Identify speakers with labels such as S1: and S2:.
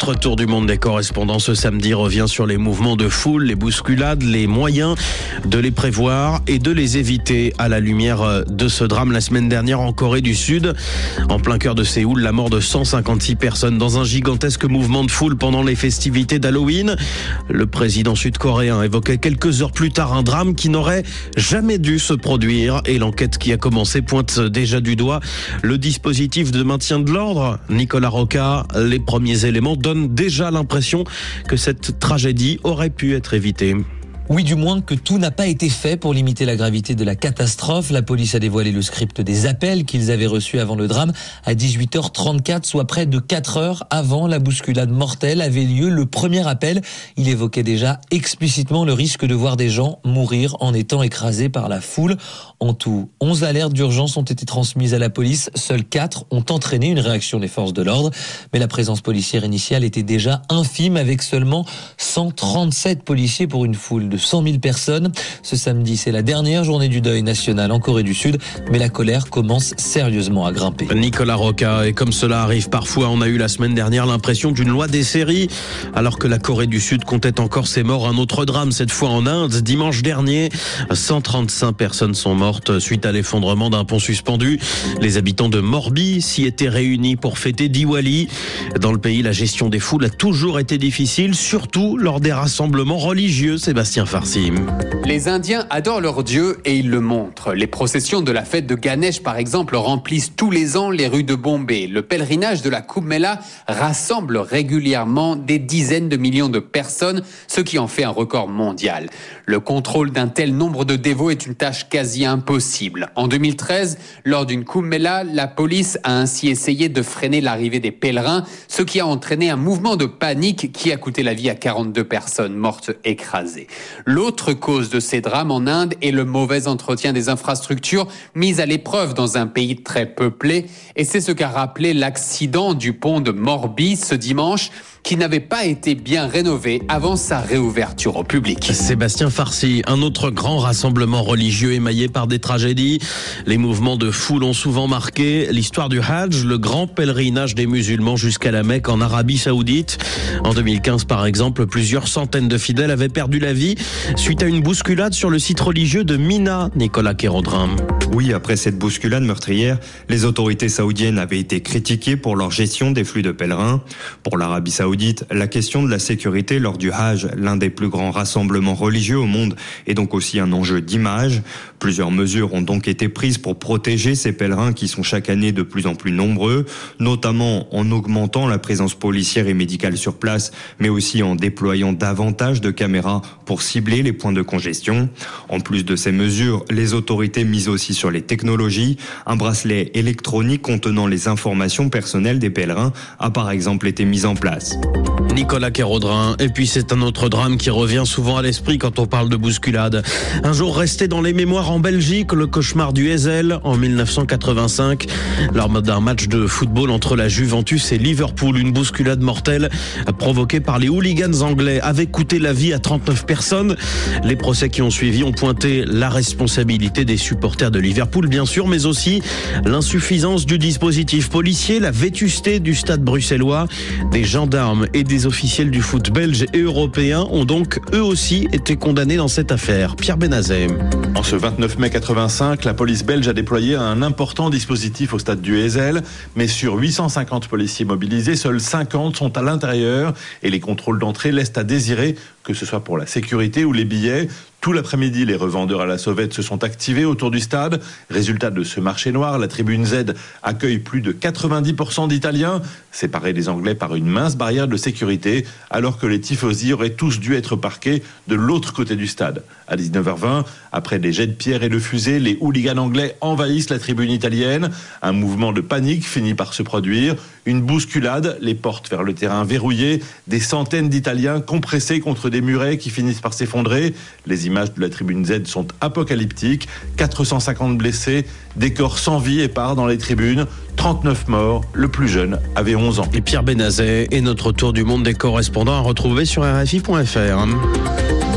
S1: Notre tour du monde des correspondants ce samedi revient sur les mouvements de foule, les bousculades, les moyens de les prévoir et de les éviter à la lumière de ce drame la semaine dernière en Corée du Sud. En plein cœur de Séoul, la mort de 156 personnes dans un gigantesque mouvement de foule pendant les festivités d'Halloween. Le président sud-coréen évoquait quelques heures plus tard un drame qui n'aurait jamais dû se produire et l'enquête qui a commencé pointe déjà du doigt le dispositif de maintien de l'ordre. Nicolas Roca, les premiers éléments donnent déjà l'impression que cette tragédie aurait pu être évitée.
S2: Oui, du moins que tout n'a pas été fait pour limiter la gravité de la catastrophe. La police a dévoilé le script des appels qu'ils avaient reçus avant le drame à 18h34, soit près de 4 heures avant la bousculade mortelle avait lieu. Le premier appel, il évoquait déjà explicitement le risque de voir des gens mourir en étant écrasés par la foule. En tout, 11 alertes d'urgence ont été transmises à la police. Seules 4 ont entraîné une réaction des forces de l'ordre. Mais la présence policière initiale était déjà infime avec seulement 137 policiers pour une foule de 100 000 personnes. Ce samedi, c'est la dernière journée du deuil national en Corée du Sud, mais la colère commence sérieusement à grimper.
S1: Nicolas Roca, et comme cela arrive parfois, on a eu la semaine dernière l'impression d'une loi des séries, alors que la Corée du Sud comptait encore ses morts. Un autre drame, cette fois en Inde. Dimanche dernier, 135 personnes sont mortes suite à l'effondrement d'un pont suspendu. Les habitants de Morbi s'y étaient réunis pour fêter Diwali. Dans le pays, la gestion des foules a toujours été difficile, surtout lors des rassemblements religieux. Sébastien
S3: Les Indiens adorent leur dieu et ils le montrent. Les processions de la fête de Ganesh, par exemple, remplissent tous les ans les rues de Bombay. Le pèlerinage de la Kumbh rassemble régulièrement des dizaines de millions de personnes, ce qui en fait un record mondial. Le contrôle d'un tel nombre de dévots est une tâche quasi impossible. En 2013, lors d'une Kumbh la police a ainsi essayé de freiner l'arrivée des pèlerins, ce qui a entraîné un mouvement de panique qui a coûté la vie à 42 personnes mortes écrasées. L'autre cause de ces drames en Inde est le mauvais entretien des infrastructures mises à l'épreuve dans un pays très peuplé. Et c'est ce qu'a rappelé l'accident du pont de Morbi ce dimanche qui n'avait pas été bien rénové avant sa réouverture au public.
S1: Sébastien Farsi, un autre grand rassemblement religieux émaillé par des tragédies. Les mouvements de foule ont souvent marqué l'histoire du Hajj, le grand pèlerinage des musulmans jusqu'à la Mecque en Arabie Saoudite. En 2015, par exemple, plusieurs centaines de fidèles avaient perdu la vie suite à une bousculade sur le site religieux de Mina, Nicolas Kérodrin.
S4: Oui, après cette bousculade meurtrière, les autorités saoudiennes avaient été critiquées pour leur gestion des flux de pèlerins. Pour l'Arabie saoudite, la question de la sécurité lors du Hajj, l'un des plus grands rassemblements religieux au monde, est donc aussi un enjeu d'image. Plusieurs mesures ont donc été prises pour protéger ces pèlerins qui sont chaque année de plus en plus nombreux, notamment en augmentant la présence policière et médicale sur place, mais aussi en déployant davantage de caméras pour cibler les points de congestion. En plus de ces mesures, les autorités misent aussi sur les technologies. Un bracelet électronique contenant les informations personnelles des pèlerins a par exemple été mis en place.
S1: Nicolas Kérodrin. Et puis c'est un autre drame qui revient souvent à l'esprit quand on parle de bousculade. Un jour resté dans les mémoires en Belgique, le cauchemar du Heysel en 1985, lors d'un match de football entre la Juventus et Liverpool. Une bousculade mortelle provoquée par les hooligans anglais avait coûté la vie à 39 personnes. Les procès qui ont suivi ont pointé la responsabilité des supporters de Liverpool, bien sûr, mais aussi l'insuffisance du dispositif policier, la vétusté du stade bruxellois, des gendarmes et des officiels du foot belge et européen ont donc eux aussi été condamnés dans cette affaire. Pierre Benazet.
S5: En ce 29 mai 85, la police belge a déployé un important dispositif au stade du Heysel, mais sur 850 policiers mobilisés, seuls 50 sont à l'intérieur et les contrôles d'entrée laissent à désirer que ce soit pour la sécurité ou les billets. Tout l'après-midi, les revendeurs à la sauvette se sont activés autour du stade. Résultat de ce marché noir, la tribune Z accueille plus de 90% d'Italiens, séparés des Anglais par une mince barrière de sécurité, alors que les tifosi auraient tous dû être parqués de l'autre côté du stade. À 19h20, après des jets de pierre et de fusées, les hooligans anglais envahissent la tribune italienne. Un mouvement de panique finit par se produire. Une bousculade, les portes vers le terrain verrouillées, des centaines d'Italiens compressés contre des murets qui finissent par s'effondrer. Images de la tribune Z sont apocalyptiques. 450 blessés, des corps sans vie épars dans les tribunes. 39 morts, le plus jeune avait 11 ans.
S1: Et Pierre Benazet et notre tour du monde des correspondants à retrouver sur RFI.fr.